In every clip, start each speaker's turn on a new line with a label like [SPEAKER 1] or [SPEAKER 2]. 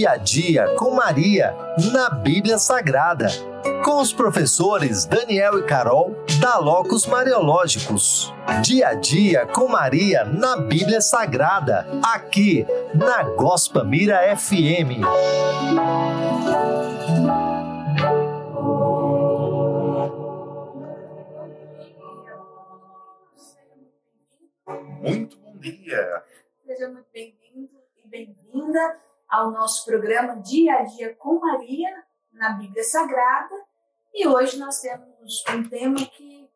[SPEAKER 1] Dia a Dia com Maria, na Bíblia Sagrada. Com os professores Daniel e Carol, da Locos Mariológicos. Dia a Dia com Maria, na Bíblia Sagrada. Aqui, na Gospa Mira FM.
[SPEAKER 2] Muito bom dia!
[SPEAKER 3] Seja muito bem-vindo e bem-vinda ao nosso programa Dia a Dia com Maria na Bíblia Sagrada. E hoje nós temos um tema que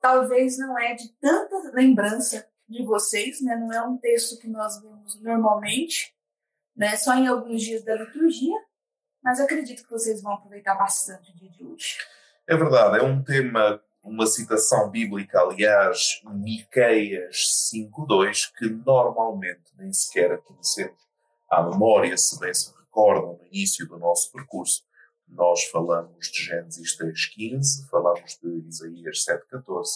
[SPEAKER 3] talvez não é de tanta lembrança de vocês, né? não é um texto que nós vemos normalmente, né? só em alguns dias da liturgia, mas acredito que vocês vão aproveitar bastante o dia de hoje.
[SPEAKER 2] É verdade, é um tema, uma citação bíblica, aliás, Miqueias 5.2, que normalmente nem sequer conhecemos à memória, se bem se recordam, no início do nosso percurso, nós falamos de Gênesis 3.15, falamos de Isaías 7.14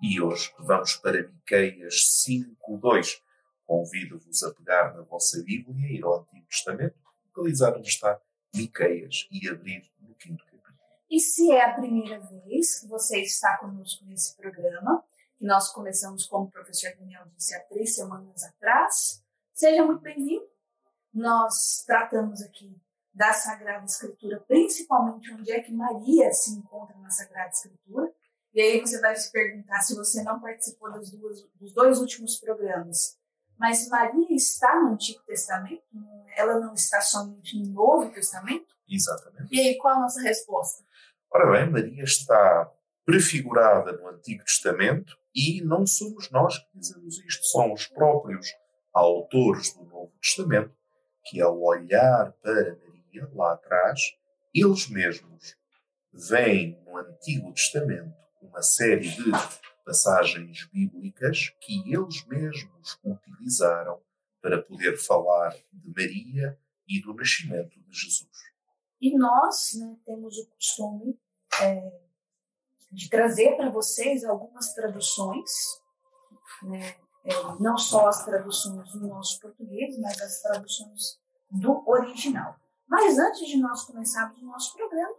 [SPEAKER 2] e hoje vamos para Miqueias 5.2. Convido-vos a pegar na vossa Bíblia, ir ao Antigo Testamento, localizar onde está Miqueias e abrir no quinto capítulo.
[SPEAKER 3] E se é a primeira vez que você está conosco nesse programa, que nós começamos, como o professor Daniel disse, há três semanas atrás, seja muito bem-vindo nós tratamos aqui da Sagrada Escritura, principalmente onde é que Maria se encontra na Sagrada Escritura. E aí você vai se perguntar se você não participou dos, duas, dos dois últimos programas. Mas Maria está no Antigo Testamento? Ela não está somente no Novo Testamento?
[SPEAKER 2] Exatamente.
[SPEAKER 3] E aí, qual a nossa resposta?
[SPEAKER 2] Ora bem, Maria está prefigurada no Antigo Testamento e não somos nós que dizemos isto, são os próprios autores do Novo Testamento que ao olhar para Maria lá atrás, eles mesmos veem no Antigo Testamento uma série de passagens bíblicas que eles mesmos utilizaram para poder falar de Maria e do nascimento de Jesus.
[SPEAKER 3] E nós né, temos o costume é, de trazer para vocês algumas traduções, né, não só as traduções do nosso português, mas as traduções do original. Mas antes de nós começarmos o nosso programa,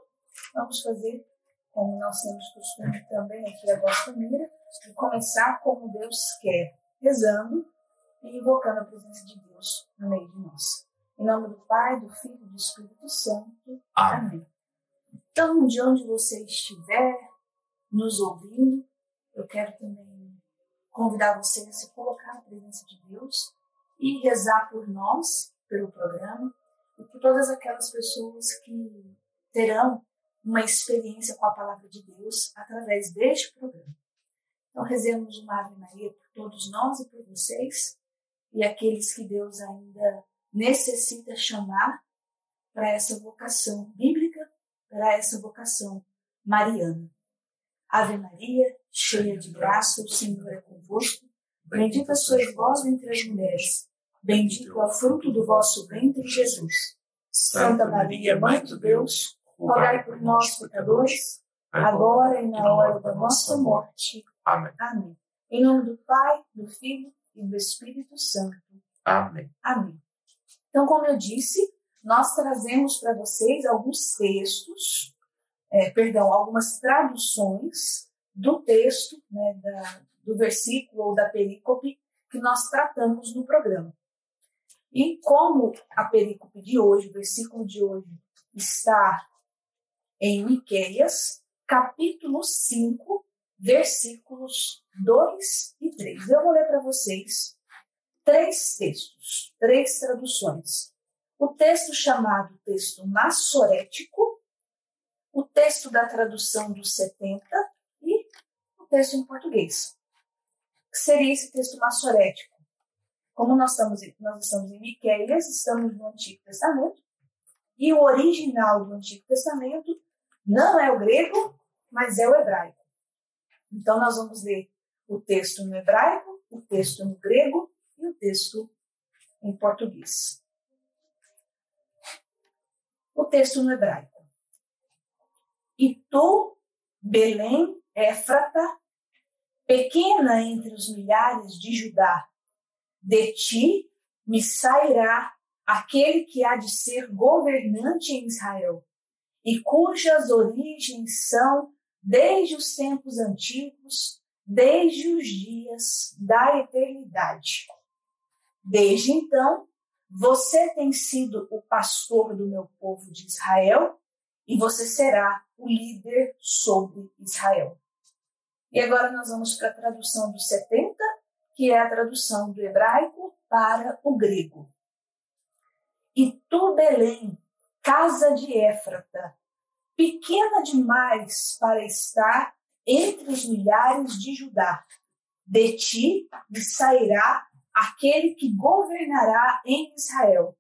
[SPEAKER 3] vamos fazer, como nós temos costume também aqui a Gosta Mira, de começar como Deus quer, rezando e invocando a presença de Deus no meio de nós. Em nome do Pai, do Filho e do Espírito Santo. Amém. Então, de onde você estiver nos ouvindo, eu quero também convidar você a se colocar na presença de Deus e rezar por nós, pelo programa, e por todas aquelas pessoas que terão uma experiência com a palavra de Deus através deste programa. Então, rezemos uma Ave Maria por todos nós e por vocês, e aqueles que Deus ainda necessita chamar para essa vocação bíblica, para essa vocação mariana. Ave Maria, cheia de graça, o Senhor é convosco. Bendita sois vós entre as mulheres. Bendito é o fruto do vosso ventre, Jesus. Santa Maria, Mãe de Deus, rogai por nós, pecadores, agora e na hora da nossa morte.
[SPEAKER 2] Amém.
[SPEAKER 3] Amém. Em nome do Pai, do Filho e do Espírito Santo.
[SPEAKER 2] Amém.
[SPEAKER 3] Amém. Então, como eu disse, nós trazemos para vocês alguns textos é, perdão, algumas traduções do texto, né, da, do versículo ou da perícope que nós tratamos no programa. E como a perícope de hoje, o versículo de hoje, está em Miqueias, capítulo 5, versículos 2 e 3. Eu vou ler para vocês três textos, três traduções. O texto chamado texto massorético, o texto da tradução dos 70 e o texto em português. Que seria esse texto massorético? Como nós estamos, nós estamos em Miqueias, estamos no Antigo Testamento, e o original do Antigo Testamento não é o grego, mas é o hebraico. Então, nós vamos ler o texto no hebraico, o texto no grego e o texto em português. O texto no hebraico. E tu, Belém, Éfrata, pequena entre os milhares de Judá, de ti me sairá aquele que há de ser governante em Israel, e cujas origens são desde os tempos antigos, desde os dias da eternidade. Desde então, você tem sido o pastor do meu povo de Israel e você será o líder sobre Israel. E agora nós vamos para a tradução dos 70, que é a tradução do hebraico para o grego. E tu, Belém, casa de Éfrata, pequena demais para estar entre os milhares de Judá, de ti sairá aquele que governará em Israel,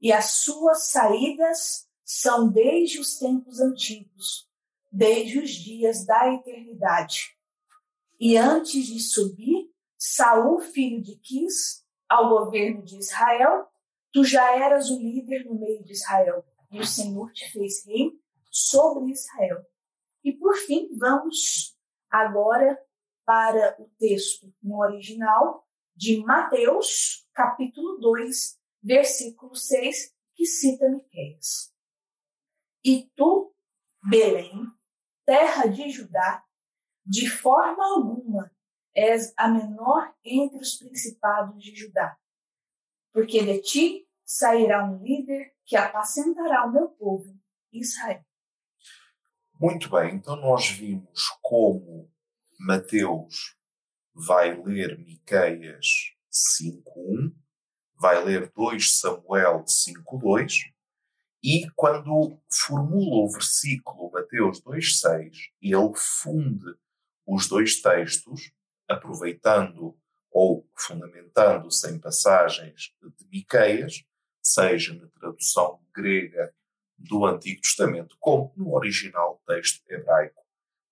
[SPEAKER 3] e as suas saídas são desde os tempos antigos, desde os dias da eternidade. E antes de subir, Saul, filho de Quis, ao governo de Israel, tu já eras o líder no meio de Israel, e o Senhor te fez rei sobre Israel. E por fim, vamos agora para o texto no original de Mateus, capítulo 2, versículo 6, que cita Miqueias. E tu, Belém, terra de Judá, de forma alguma és a menor entre os principados de Judá, porque de ti sairá um líder que apacentará o meu povo, Israel.
[SPEAKER 2] Muito bem, então nós vimos como Mateus vai ler Miqueias 5.1, vai ler 2 Samuel 5.2 e quando formula o versículo Mateus 2.6, ele funde os dois textos, aproveitando ou fundamentando-se em passagens de Miqueias, seja na tradução grega do Antigo Testamento, como no original texto hebraico,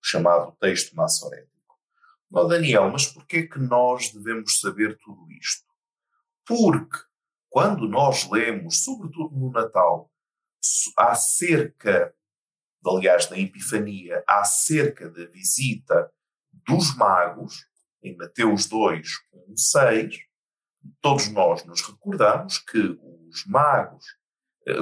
[SPEAKER 2] chamado texto massorético. Oh, Daniel, mas por que que nós devemos saber tudo isto? Porque quando nós lemos, sobretudo no Natal, acerca, aliás, na Epifania, acerca da visita dos magos, em Mateus 2, 1, 6, todos nós nos recordamos que os magos, eh,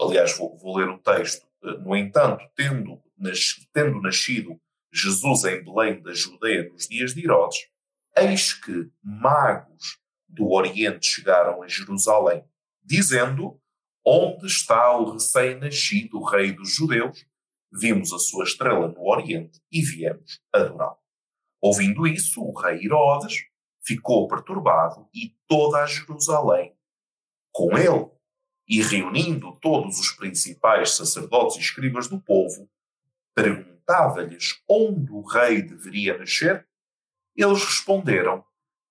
[SPEAKER 2] aliás, vou, vou ler o texto, eh, no entanto, tendo, nas, tendo nascido Jesus em Belém da Judeia nos dias de Herodes, eis que magos do Oriente chegaram a Jerusalém, dizendo: Onde está o recém-nascido rei dos judeus? Vimos a sua estrela no Oriente e viemos adorá-lo. Ouvindo isso, o rei Herodes ficou perturbado e toda a Jerusalém com ele. E reunindo todos os principais sacerdotes e escribas do povo, perguntava-lhes onde o rei deveria nascer, eles responderam: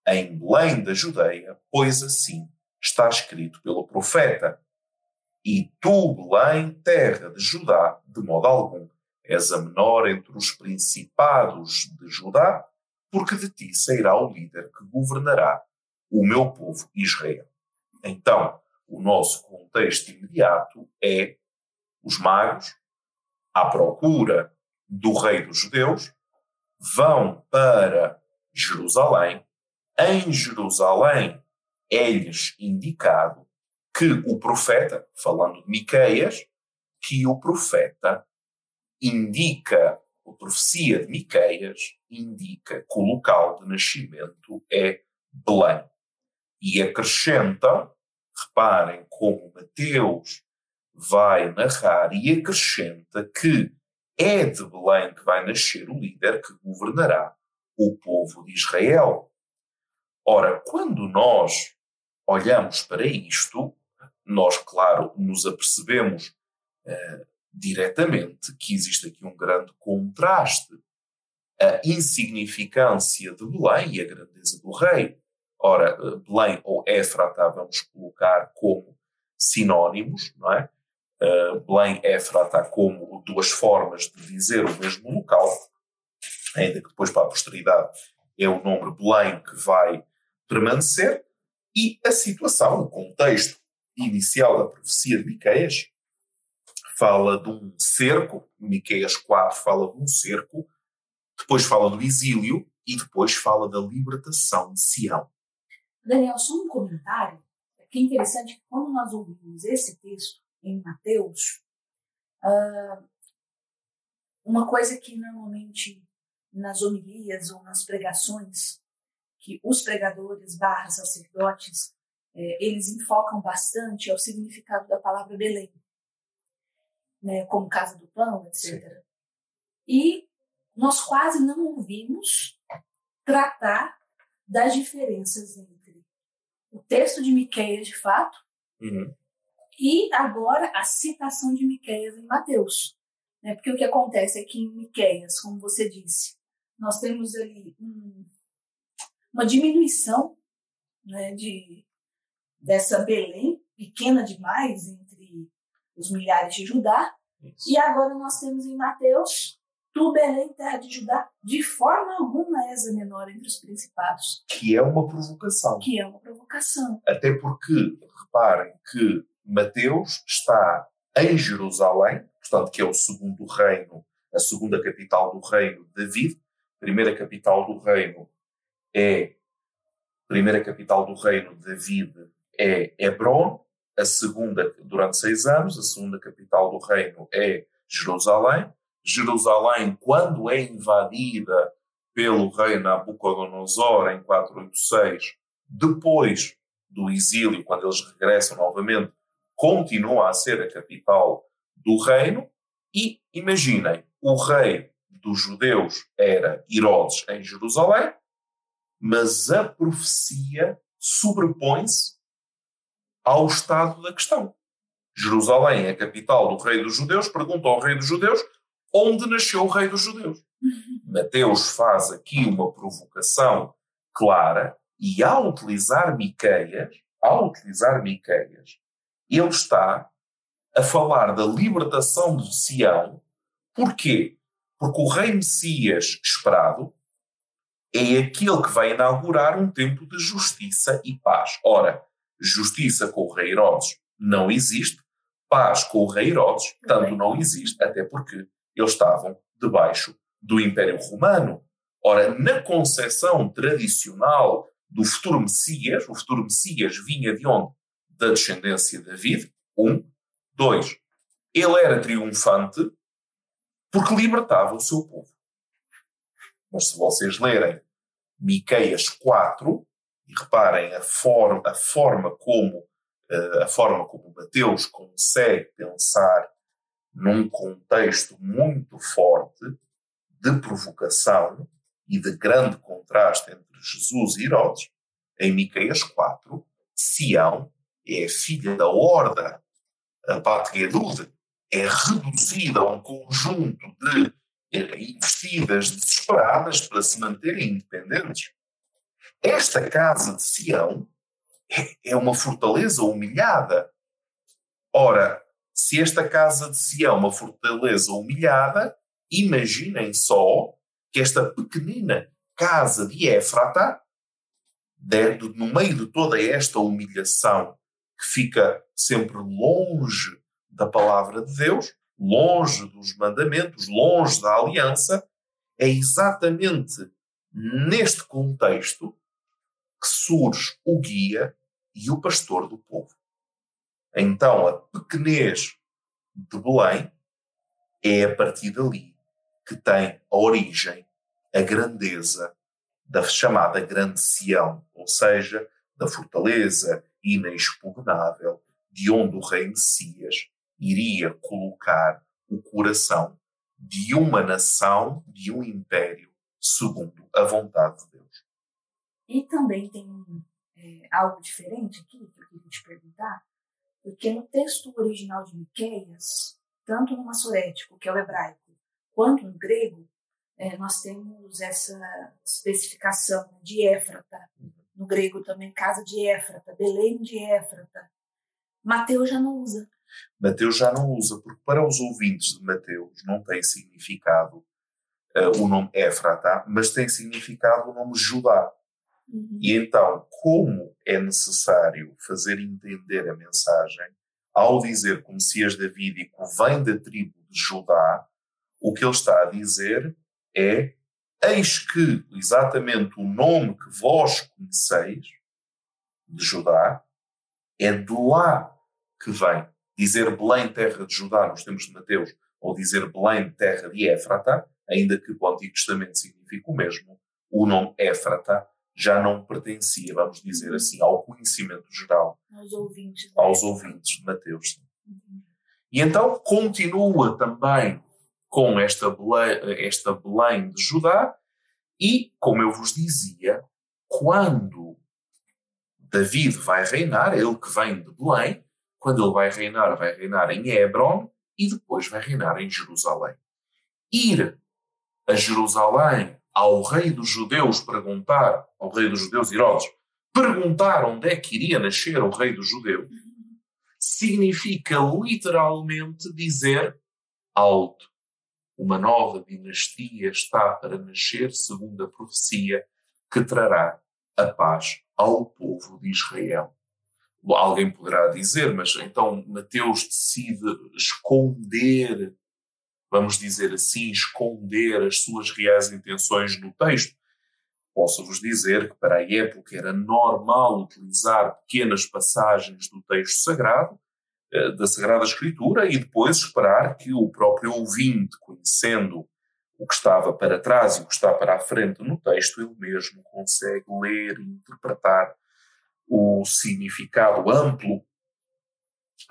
[SPEAKER 2] Em Belém da Judeia, pois assim está escrito pelo profeta. E tu, Belém, terra de Judá, de modo algum, és a menor entre os principados de Judá, porque de ti sairá o líder que governará o meu povo Israel. Então, o nosso contexto imediato é os magos à procura do rei dos judeus, vão para Jerusalém. Em Jerusalém é-lhes indicado que o profeta, falando de Miqueias, que o profeta indica, a profecia de Miqueias indica que o local de nascimento é Belém. E acrescentam, reparem como Mateus vai narrar e acrescenta que é de Belém que vai nascer o líder que governará o povo de Israel. Ora, quando nós olhamos para isto, nós, claro, nos apercebemos uh, diretamente que existe aqui um grande contraste. A insignificância de Belém e a grandeza do rei. Ora, eh, Belém ou Éfrata vamos colocar como sinónimos, não é? Uh, Belém Éfrata como duas formas de dizer o mesmo local, ainda que depois para a posteridade é o nome Belém que vai permanecer, e a situação, o contexto inicial da profecia de Miqueias fala de um cerco, Miqueias 4 fala de um cerco, depois fala do exílio e depois fala da libertação de Sião.
[SPEAKER 3] Daniel, só um comentário que é interessante que quando nós ouvimos esse texto em Mateus, uh, uma coisa que normalmente nas homilias ou nas pregações, que os pregadores barra sacerdotes, é, eles enfocam bastante é o significado da palavra Belém, né, como casa do pão, etc. Sim. E nós quase não ouvimos tratar das diferenças entre o texto de Miqueias, de fato,
[SPEAKER 2] uhum.
[SPEAKER 3] e agora a citação de Miqueias em Mateus. Né? Porque o que acontece é que em Miqueias, como você disse, nós temos ali um, uma diminuição né, de, dessa Belém, pequena demais entre os milhares de Judá, Isso. e agora nós temos em Mateus Tu, Belém, terra de Judá, de forma alguma és a menor entre os principados.
[SPEAKER 2] Que é uma provocação.
[SPEAKER 3] Que é uma provocação.
[SPEAKER 2] Até porque, reparem que Mateus está em Jerusalém, portanto, que é o segundo reino, a segunda capital do reino de David. A primeira capital do reino é. Primeira capital do reino de David é Hebron. A segunda, durante seis anos, a segunda capital do reino é Jerusalém. Jerusalém, quando é invadida pelo rei Nabucodonosor em 486, depois do exílio, quando eles regressam novamente, continua a ser a capital do reino. E imaginem, o rei dos judeus era Herodes em Jerusalém, mas a profecia sobrepõe-se ao estado da questão. Jerusalém é a capital do rei dos judeus, pergunta ao rei dos judeus onde nasceu o rei dos judeus. Uhum. Mateus faz aqui uma provocação clara e ao utilizar Miqueias, ao utilizar Miqueias, ele está a falar da libertação de Sião. Porquê? Porque o rei Messias esperado é aquele que vai inaugurar um tempo de justiça e paz. Ora, justiça com o rei Herodes não existe, paz com o rei Herodes tanto não existe, até porque eles estavam debaixo do Império Romano. Ora, na concepção tradicional do futuro Messias, o futuro Messias vinha de onde? Da descendência de David, um. Dois, ele era triunfante porque libertava o seu povo. Mas se vocês lerem Miqueias 4, e reparem a forma, a forma como uh, a forma como Mateus consegue pensar num contexto muito forte de provocação e de grande contraste entre Jesus e Herodes, em Miqueias 4, Sião é filha da horda, a Batgedude é reduzida a um conjunto de eh, investidas desesperadas para se manterem independentes. Esta casa de Sião é, é uma fortaleza humilhada. Ora, se esta casa de Sião é uma fortaleza humilhada, imaginem só que esta pequenina casa de Éfrata, no meio de toda esta humilhação, que fica sempre longe da palavra de Deus, longe dos mandamentos, longe da aliança, é exatamente neste contexto que surge o guia e o pastor do povo. Então, a pequenez de Belém é a partir dali que tem a origem, a grandeza da chamada Grande Sião, ou seja, da fortaleza inexpugnável de onde o rei Messias iria colocar o coração de uma nação, de um império, segundo a vontade de Deus.
[SPEAKER 3] E também tem é, algo diferente aqui que eu queria te perguntar, porque no texto original de Miqueias, tanto no massorético, que é o hebraico, quanto no grego, é, nós temos essa especificação de Éfrata. No grego também, casa de Éfrata, Belém de Éfrata. Mateus já não usa.
[SPEAKER 2] Mateus já não usa, porque para os ouvintes de Mateus não tem significado uh, o nome Éfrata, mas tem significado o nome Judá.
[SPEAKER 3] Uhum.
[SPEAKER 2] E então, como é necessário fazer entender a mensagem, ao dizer que o Messias Davídico vem da tribo de Judá, o que ele está a dizer é: eis que exatamente o nome que vós conheceis, de Judá, É de lá que vem. Dizer Belém, terra de Judá, nos tempos de Mateus, ou dizer Belém, terra de Éfrata, ainda que o Antigo Testamento signifique o mesmo, o nome Éfrata já não pertencia, vamos dizer assim, ao conhecimento geral.
[SPEAKER 3] Aos ouvintes.
[SPEAKER 2] Aos ouvintes de Mateus. Uhum. E então continua também com esta Belém, esta Belém de Judá, e, como eu vos dizia, quando David vai reinar, ele que vem de Belém, quando ele vai reinar, vai reinar em Hebron e depois vai reinar em Jerusalém. Ir a Jerusalém ao rei dos judeus perguntar, ao rei dos judeus Herodes, perguntar onde é que iria nascer o rei dos judeus, significa literalmente dizer alto. Uma nova dinastia está para nascer, segundo a profecia, que trará a paz ao povo de Israel. Alguém poderá dizer, mas então Mateus decide esconder vamos dizer assim, esconder as suas reais intenções no texto. Posso-vos dizer que para a época era normal utilizar pequenas passagens do texto sagrado, eh, da Sagrada Escritura, e depois esperar que o próprio ouvinte, conhecendo o que estava para trás e o que está para a frente no texto, ele mesmo consegue ler e interpretar o significado amplo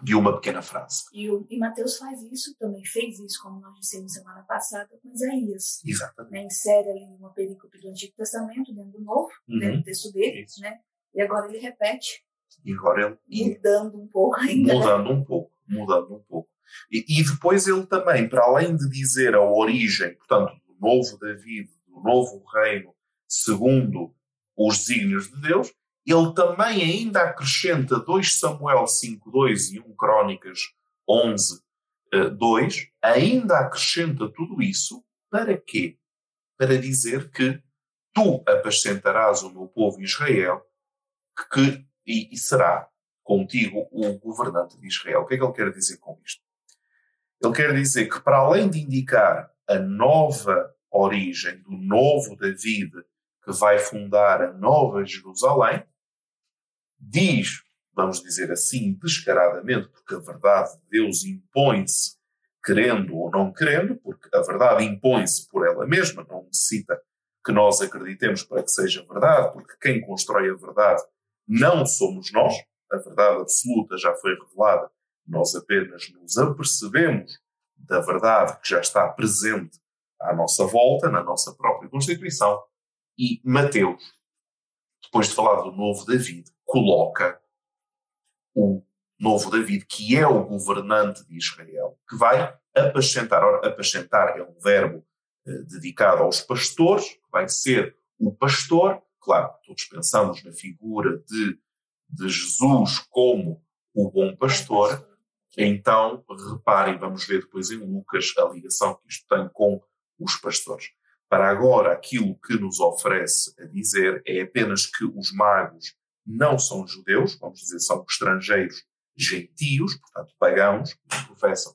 [SPEAKER 2] de uma pequena frase.
[SPEAKER 3] E, o, e Mateus faz isso, também fez isso, como nós dissemos semana passada, com Isaías.
[SPEAKER 2] Exatamente.
[SPEAKER 3] Né? Insere ali uma perícope do Antigo Testamento dentro do Novo, uhum. dentro do texto dele, isso. né? E agora ele repete.
[SPEAKER 2] E agora
[SPEAKER 3] ele... Mudando um pouco ainda.
[SPEAKER 2] Né? Mudando né? um pouco, mudando um pouco. E, e, depois ele também, para além de dizer a origem, portanto, do novo David, do novo reino, segundo os desígnios de Deus, ele também ainda acrescenta 2 Samuel 5.2 e 1 Crónicas 11.2, eh, ainda acrescenta tudo isso para quê? Para dizer que tu apacentarás o meu povo Israel que, e, e será contigo o governante de Israel. O que é que ele quer dizer com isto? Ele quer dizer que, para além de indicar a nova origem do novo David que vai fundar a nova Jerusalém, diz, vamos dizer assim, descaradamente, porque a verdade de Deus impõe-se querendo ou não querendo, porque a verdade impõe-se por ela mesma, não necessita que nós acreditemos para que seja verdade, porque quem constrói a verdade não somos nós, a verdade absoluta já foi revelada, nós apenas nos apercebemos da verdade que já está presente à nossa volta, na nossa própria Constituição, e Mateus, depois de falar do novo David, coloca o novo David, que é o governante de Israel, que vai apacentar. Ora, apacentar é um verbo eh, dedicado aos pastores, vai ser o pastor. Claro, todos pensamos na figura de, de Jesus como o bom pastor. Então, reparem, vamos ver depois em Lucas a ligação que isto tem com os pastores. Para agora, aquilo que nos oferece a dizer é apenas que os magos não são judeus, vamos dizer, são estrangeiros gentios, portanto pagãos, que professam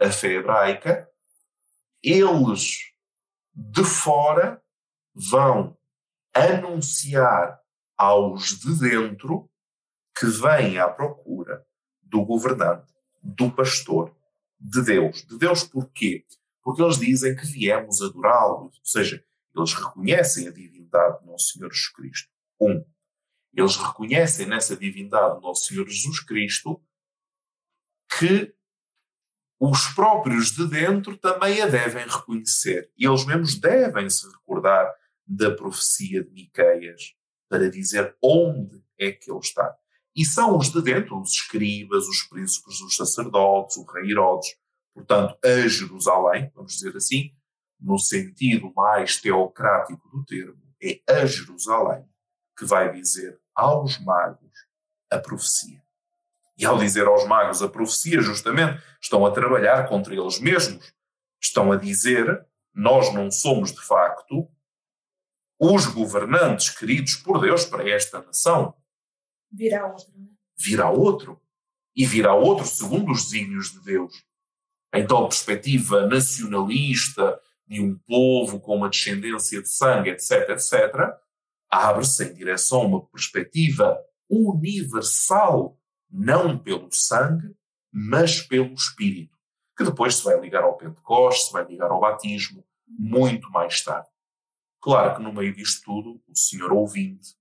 [SPEAKER 2] a fé hebraica, eles de fora vão anunciar aos de dentro que vêm à procura do governante, do pastor, de Deus. De Deus porquê? Porque eles dizem que viemos adorá-lo, ou seja, eles reconhecem a divindade do nosso Senhor Jesus Cristo. Um. Eles reconhecem nessa divindade do nosso Senhor Jesus Cristo que os próprios de dentro também a devem reconhecer. E eles mesmos devem se recordar da profecia de Miqueias para dizer onde é que ele está. E são os de dentro, os escribas, os príncipes, os sacerdotes, o rei Herodes, portanto, a Jerusalém, vamos dizer assim, no sentido mais teocrático do termo, é a Jerusalém que vai dizer aos magos a profecia. E ao dizer aos magos a profecia, justamente, estão a trabalhar contra eles mesmos. Estão a dizer: nós não somos de facto os governantes queridos por Deus para esta nação.
[SPEAKER 3] Virá outro. Né?
[SPEAKER 2] Virá outro. E virá outro segundo os desígnios de Deus. Então, a perspectiva nacionalista de um povo com uma descendência de sangue, etc., etc., abre-se em direção a uma perspectiva universal não pelo sangue, mas pelo Espírito, que depois se vai ligar ao Pentecostes, se vai ligar ao batismo, muito mais tarde. Claro que no meio disto tudo, o senhor ouvinte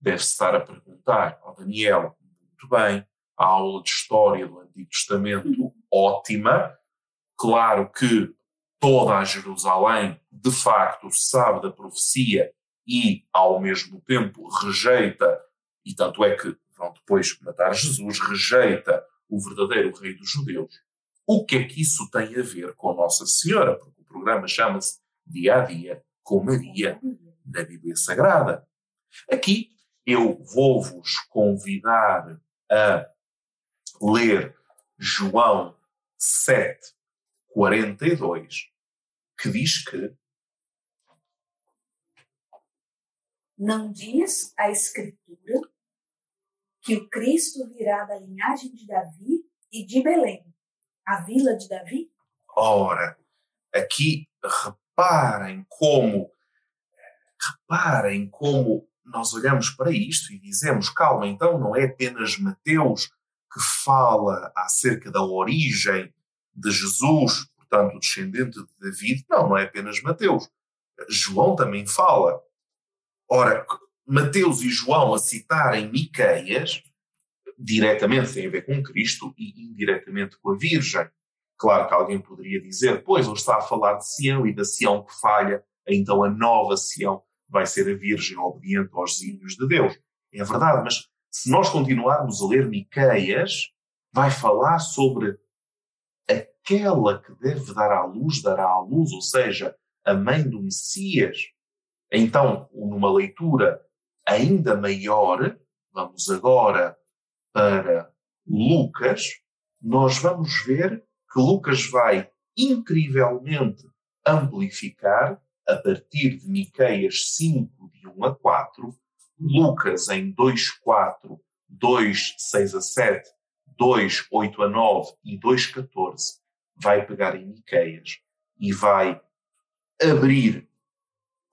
[SPEAKER 2] deve estar a perguntar ao Daniel, muito bem, a aula de história do Antigo Testamento ótima, claro que toda a Jerusalém de facto sabe da profecia e ao mesmo tempo rejeita, e tanto é que vão depois matar Jesus, rejeita o verdadeiro rei dos judeus. O que é que isso tem a ver com Nossa Senhora? Porque o programa chama-se Dia a Dia com Maria na Bíblia Sagrada. Aqui eu vou-vos convidar a ler João 7, 42, que diz que
[SPEAKER 3] Não diz a Escritura que o Cristo virá da linhagem de Davi e de Belém, a vila de Davi?
[SPEAKER 2] Ora, aqui reparem como, reparem como nós olhamos para isto e dizemos, calma, então não é apenas Mateus que fala acerca da origem de Jesus, portanto, descendente de David, não, não é apenas Mateus. João também fala. Ora, Mateus e João a citarem Miqueias, diretamente tem a ver com Cristo e indiretamente com a Virgem. Claro que alguém poderia dizer, pois ele está a falar de Sião e da Sião que falha, então a nova Sião vai ser a Virgem obediente aos desígnios de Deus. É verdade, mas se nós continuarmos a ler Miqueias, vai falar sobre aquela que deve dar à luz, dará à luz, ou seja, a mãe do Messias. Então, numa leitura ainda maior, vamos agora para Lucas, nós vamos ver que Lucas vai incrivelmente amplificar a partir de Miqueias 5, de 1 a 4, Lucas em 2, 4, 2, 6 a 7, 2, 8 a 9 e 2, 14, vai pegar em Miqueias e vai abrir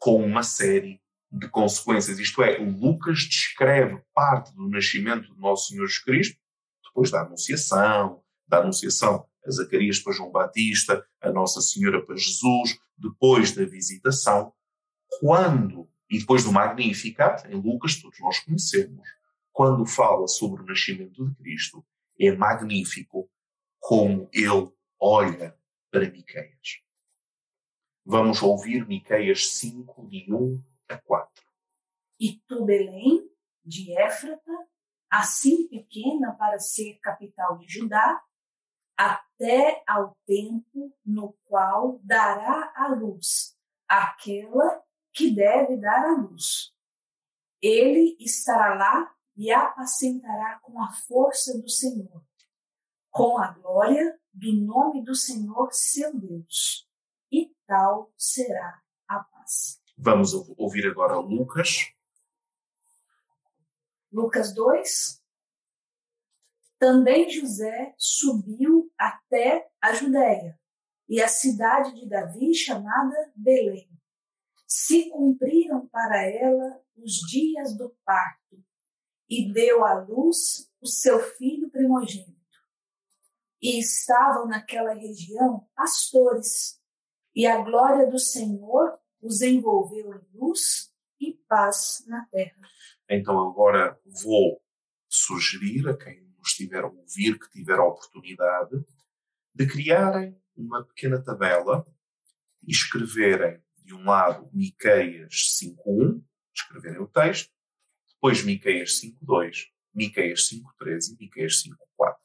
[SPEAKER 2] com uma série de consequências. Isto é, Lucas descreve parte do nascimento do nosso Senhor Jesus Cristo, depois da Anunciação, da Anunciação a Zacarias para João Batista, a Nossa Senhora para Jesus, depois da visitação, quando, e depois do Magnificat, em Lucas, todos nós conhecemos, quando fala sobre o nascimento de Cristo, é magnífico como ele olha para Miqueias. Vamos ouvir Miqueias 5, de 1 a 4.
[SPEAKER 3] E tu, Belém, de Éfrata, assim pequena para ser capital de Judá, até ao tempo no qual dará a luz aquela que deve dar a luz. Ele estará lá e apacentará com a força do Senhor, com a glória do nome do Senhor seu Deus tal será a paz.
[SPEAKER 2] Vamos ouvir agora Lucas.
[SPEAKER 3] Lucas 2. Também José subiu até a Judéia e a cidade de Davi, chamada Belém. Se cumpriram para ela os dias do parto e deu à luz o seu filho primogênito. E estavam naquela região pastores e a glória do Senhor os envolveu em luz e paz na terra.
[SPEAKER 2] Então agora vou sugerir a quem nos estiver a ouvir, que tiver a oportunidade, de criarem uma pequena tabela e escreverem de um lado Miqueias 5.1, escreverem o texto, depois Miqueias 5.2, Miqueias 5.3 e Miqueias 5.4.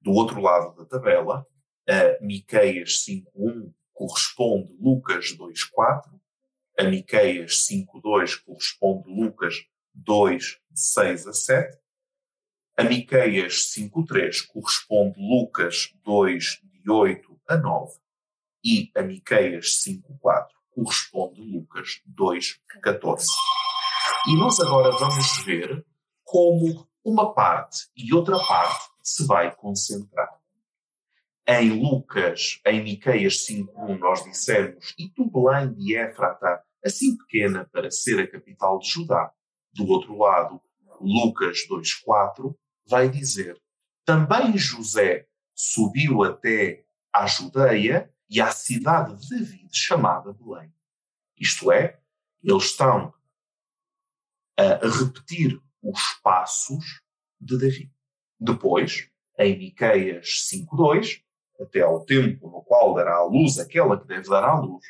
[SPEAKER 2] Do outro lado da tabela, a Miqueias 5.1 corresponde Lucas 2.4, a Miqueias 5.2 corresponde Lucas 2, de 6 a 7, a Miqueias 5.3 corresponde Lucas 2, de 8 a 9, e a Miqueias 5.4 corresponde Lucas 2, 14. E nós agora vamos ver como uma parte e outra parte se vai concentrar. Em Lucas, em Miqueias 5.1, nós dissemos, e tu, Belém de Éfrata, assim pequena para ser a capital de Judá. Do outro lado, Lucas 2.4, vai dizer: também José subiu até à Judeia e à cidade de David, chamada Belém. Isto é, eles estão a repetir os passos de Davi. Depois, em Miqueias 5.2, até ao tempo no qual dará à luz aquela que deve dar à luz,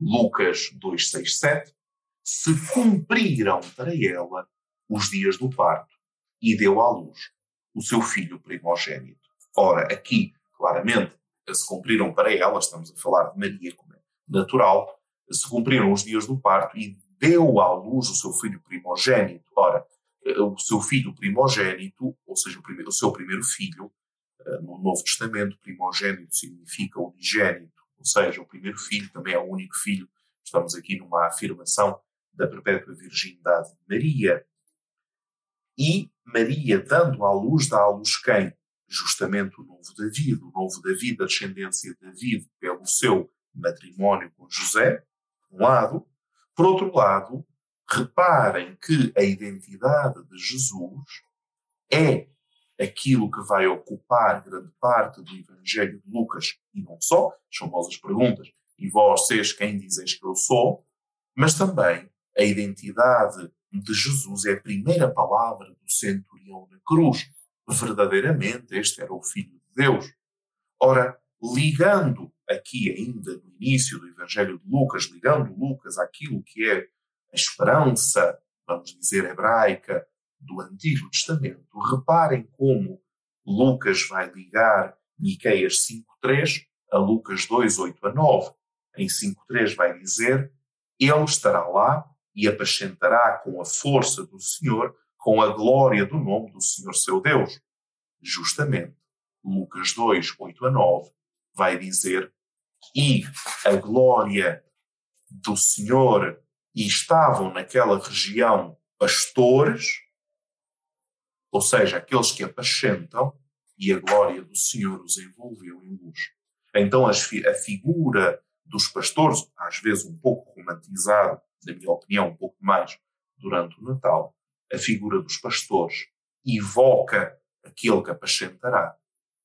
[SPEAKER 2] Lucas 2.6.7, se cumpriram para ela os dias do parto e deu à luz o seu filho primogênito. Ora, aqui, claramente, se cumpriram para ela, estamos a falar de Maria como é natural, se cumpriram os dias do parto e deu à luz o seu filho primogênito. Ora, eh, o seu filho primogênito, ou seja, o, primeiro, o seu primeiro filho, no Novo Testamento, primogênito significa unigênito, ou seja, o primeiro filho também é o único filho. Estamos aqui numa afirmação da perpétua virgindade de Maria. E Maria, dando à luz, dá à luz quem? Justamente o novo David, o novo David, a descendência de David, pelo seu matrimónio com José, por um lado. Por outro lado, reparem que a identidade de Jesus é aquilo que vai ocupar grande parte do Evangelho de Lucas, e não só, as famosas perguntas, e sois quem dizeis que eu sou, mas também a identidade de Jesus é a primeira palavra do centurião na cruz. Verdadeiramente, este era o Filho de Deus. Ora, ligando aqui ainda no início do Evangelho de Lucas, ligando Lucas àquilo que é a esperança, vamos dizer, hebraica do Antigo Testamento, reparem como Lucas vai ligar Miqueias 5.3 a Lucas 2.8 a 9. Em 5.3 vai dizer, ele estará lá e apacentará com a força do Senhor, com a glória do nome do Senhor seu Deus. Justamente, Lucas 2, 8 a 9, vai dizer: E a glória do Senhor, e estavam naquela região pastores, ou seja, aqueles que apacentam, e a glória do Senhor os envolveu em luz. Então, a figura dos pastores, às vezes um pouco romantizado, na minha opinião, um pouco mais durante o Natal, a figura dos pastores evoca aquele que apacentará.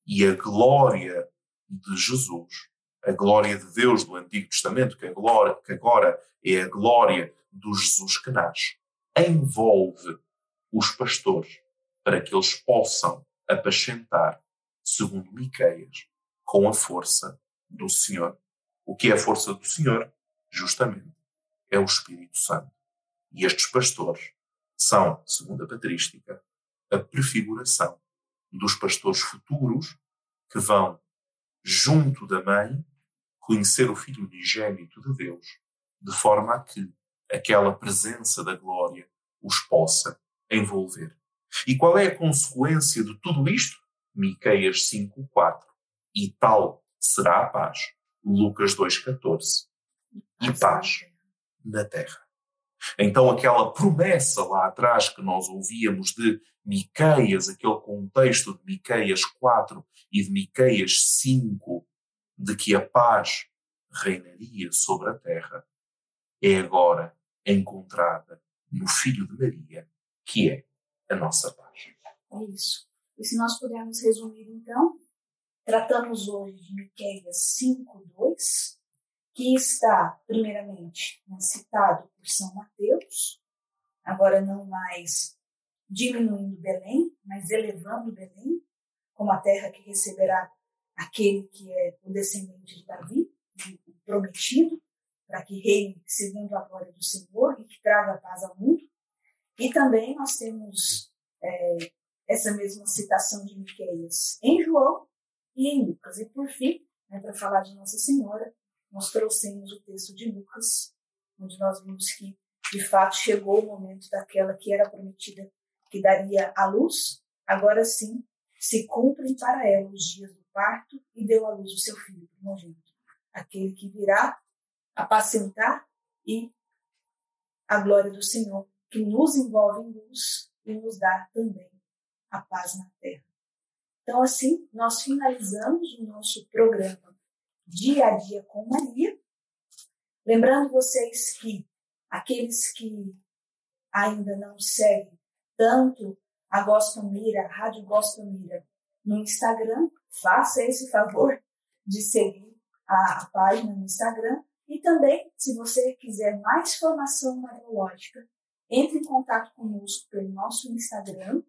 [SPEAKER 2] E a glória de Jesus, a glória de Deus do Antigo Testamento, que, glória, que agora é a glória do Jesus que nasce, envolve os pastores para que eles possam apacentar, segundo Miqueias, com a força do Senhor. O que é a força do Senhor? Justamente é o Espírito Santo. E estes pastores são, segundo a patrística, a prefiguração dos pastores futuros que vão, junto da mãe, conhecer o Filho unigênito de Deus, de forma a que aquela presença da glória os possa envolver. E qual é a consequência de tudo isto? Miqueias 5.4. E tal será a paz. Lucas 2.14. E paz na terra. Então, aquela promessa lá atrás que nós ouvíamos de Miqueias, aquele contexto de Miqueias 4 e de Miqueias 5, de que a paz reinaria sobre a terra, é agora encontrada no Filho de Maria, que é a nossa paz.
[SPEAKER 3] É isso. E se nós pudermos resumir, então, tratamos hoje de Miqueias 5, 2, que está, primeiramente, né, citado por São Mateus, agora não mais diminuindo Belém, mas elevando Belém, como a terra que receberá aquele que é o descendente de Davi, o prometido, para que reine segundo a glória do Senhor e que traga paz ao mundo. E também nós temos é, essa mesma citação de Miqueias em João e em Lucas. E por fim, né, para falar de Nossa Senhora, nós trouxemos o texto de Lucas, onde nós vimos que, de fato, chegou o momento daquela que era prometida que daria a luz, agora sim se cumprem para ela os dias do parto e deu à luz o seu filho primogênito, aquele que virá apacentar e a glória do Senhor, que nos envolve em luz e nos dá também a paz na terra. Então, assim, nós finalizamos o nosso programa dia a dia com Maria. Lembrando vocês que aqueles que ainda não seguem tanto a Gospel Mira, a Rádio Gospel Mira, no Instagram. Faça esse favor de seguir a, a página no Instagram. E também, se você quiser mais formação mariológica, entre em contato conosco pelo nosso Instagram,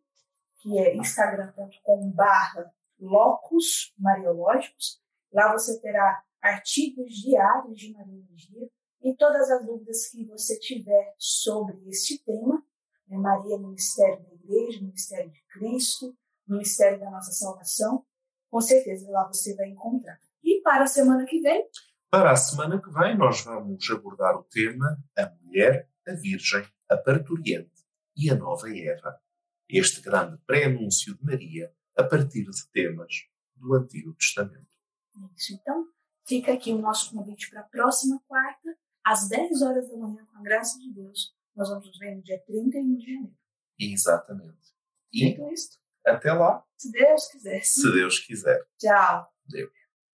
[SPEAKER 3] que é instagram.com.br locus mariológicos. Lá você terá artigos diários de mariologia e todas as dúvidas que você tiver sobre este tema, né, Maria no mistério da igreja, no mistério de Cristo, no mistério da nossa salvação, com certeza lá você vai encontrar. E para a semana que vem?
[SPEAKER 2] Para a semana que vem nós vamos abordar o tema A Mulher, a Virgem, a Parturiente e a Nova Eva. Este grande pré-anúncio de Maria a partir de temas do Antigo Testamento.
[SPEAKER 3] Isso, então fica aqui o nosso convite para a próxima quarta, às 10 horas da manhã, com a graça de Deus. Nós vamos nos ver no dia 31 de janeiro.
[SPEAKER 2] Exatamente.
[SPEAKER 3] E Dito isto,
[SPEAKER 2] até lá.
[SPEAKER 3] Se Deus quiser.
[SPEAKER 2] Se Deus quiser.
[SPEAKER 3] Tchau.
[SPEAKER 2] Deus.